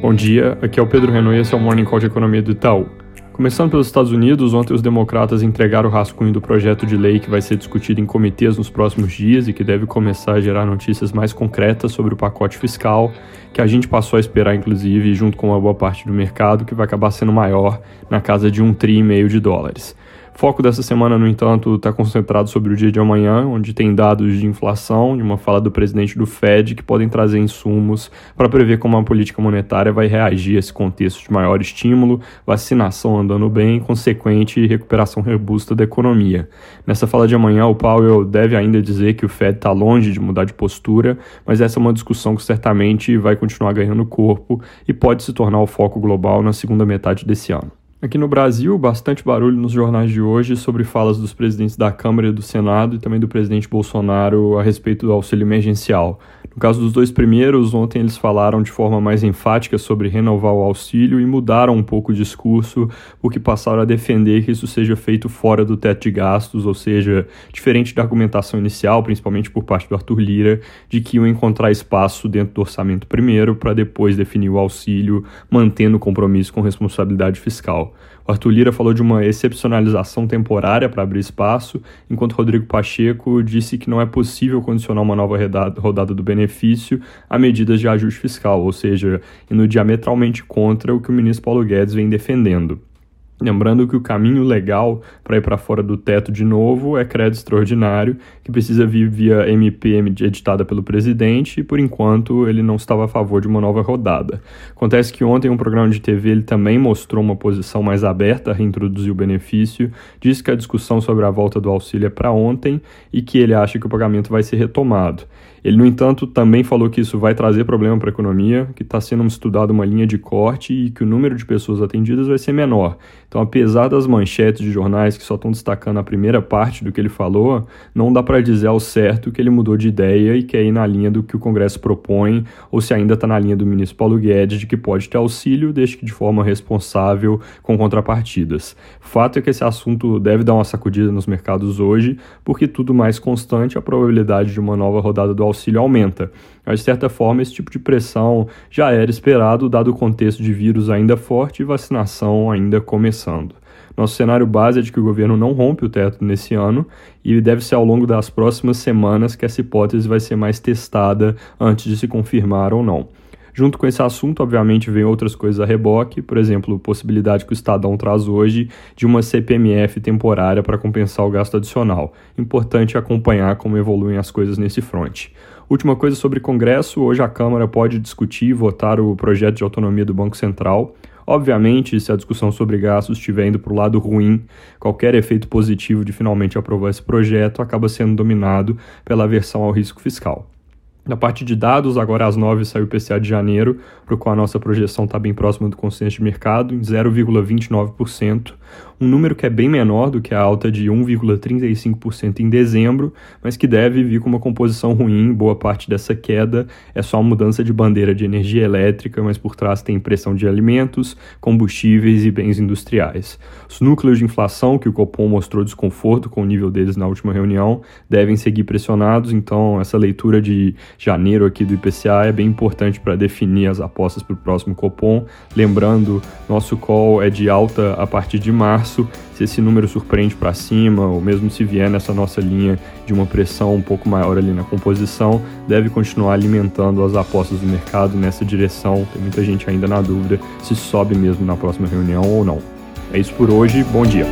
Bom dia, aqui é o Pedro Renault e esse é o Morning Call de Economia do Itaú. Começando pelos Estados Unidos, ontem os democratas entregaram o rascunho do projeto de lei que vai ser discutido em comitês nos próximos dias e que deve começar a gerar notícias mais concretas sobre o pacote fiscal, que a gente passou a esperar, inclusive, junto com uma boa parte do mercado, que vai acabar sendo maior, na casa de um tri e meio de dólares foco dessa semana, no entanto, está concentrado sobre o dia de amanhã, onde tem dados de inflação, de uma fala do presidente do Fed, que podem trazer insumos para prever como a política monetária vai reagir a esse contexto de maior estímulo, vacinação andando bem consequente recuperação robusta da economia. Nessa fala de amanhã, o Powell deve ainda dizer que o Fed está longe de mudar de postura, mas essa é uma discussão que certamente vai continuar ganhando corpo e pode se tornar o foco global na segunda metade desse ano. Aqui no Brasil, bastante barulho nos jornais de hoje sobre falas dos presidentes da Câmara e do Senado e também do presidente Bolsonaro a respeito do auxílio emergencial. No caso dos dois primeiros, ontem eles falaram de forma mais enfática sobre renovar o auxílio e mudaram um pouco o discurso, porque passaram a defender que isso seja feito fora do teto de gastos, ou seja, diferente da argumentação inicial, principalmente por parte do Arthur Lira, de que iam encontrar espaço dentro do orçamento primeiro para depois definir o auxílio, mantendo o compromisso com responsabilidade fiscal. O Arthur Lira falou de uma excepcionalização temporária para abrir espaço, enquanto Rodrigo Pacheco disse que não é possível condicionar uma nova rodada do benefício a medidas de ajuste fiscal, ou seja, indo diametralmente contra o que o ministro Paulo Guedes vem defendendo. Lembrando que o caminho legal para ir para fora do teto de novo é crédito extraordinário, que precisa vir via MPM editada pelo presidente, e por enquanto ele não estava a favor de uma nova rodada. Acontece que ontem um programa de TV ele também mostrou uma posição mais aberta a reintroduzir o benefício, disse que a discussão sobre a volta do auxílio é para ontem e que ele acha que o pagamento vai ser retomado. Ele, no entanto, também falou que isso vai trazer problema para a economia, que está sendo estudada uma linha de corte e que o número de pessoas atendidas vai ser menor. Então, apesar das manchetes de jornais que só estão destacando a primeira parte do que ele falou, não dá para dizer ao certo que ele mudou de ideia e quer ir na linha do que o Congresso propõe, ou se ainda está na linha do ministro Paulo Guedes de que pode ter auxílio, desde que de forma responsável, com contrapartidas. Fato é que esse assunto deve dar uma sacudida nos mercados hoje, porque tudo mais constante, a probabilidade de uma nova rodada do auxílio aumenta. Mas, de certa forma, esse tipo de pressão já era esperado, dado o contexto de vírus ainda forte e vacinação ainda começando. Nosso cenário base é de que o governo não rompe o teto nesse ano e deve ser ao longo das próximas semanas que essa hipótese vai ser mais testada antes de se confirmar ou não. Junto com esse assunto, obviamente, vem outras coisas a reboque, por exemplo, possibilidade que o Estadão traz hoje de uma CPMF temporária para compensar o gasto adicional. Importante acompanhar como evoluem as coisas nesse fronte. Última coisa sobre Congresso: hoje a Câmara pode discutir e votar o projeto de autonomia do Banco Central. Obviamente, se a discussão sobre gastos estiver indo para o lado ruim, qualquer efeito positivo de finalmente aprovar esse projeto acaba sendo dominado pela aversão ao risco fiscal. Na parte de dados, agora às 9 saiu o PCA de janeiro, para o qual a nossa projeção está bem próxima do consenso de mercado, em 0,29%, um número que é bem menor do que a alta de 1,35% em dezembro, mas que deve vir com uma composição ruim. Boa parte dessa queda é só mudança de bandeira de energia elétrica, mas por trás tem pressão de alimentos, combustíveis e bens industriais. Os núcleos de inflação, que o Copom mostrou desconforto com o nível deles na última reunião, devem seguir pressionados, então essa leitura de janeiro aqui do IPCA é bem importante para definir as apostas para o próximo Copom. Lembrando, nosso call é de alta a partir de março, se esse número surpreende para cima, ou mesmo se vier nessa nossa linha de uma pressão um pouco maior ali na composição, deve continuar alimentando as apostas do mercado nessa direção. Tem muita gente ainda na dúvida se sobe mesmo na próxima reunião ou não. É isso por hoje, bom dia.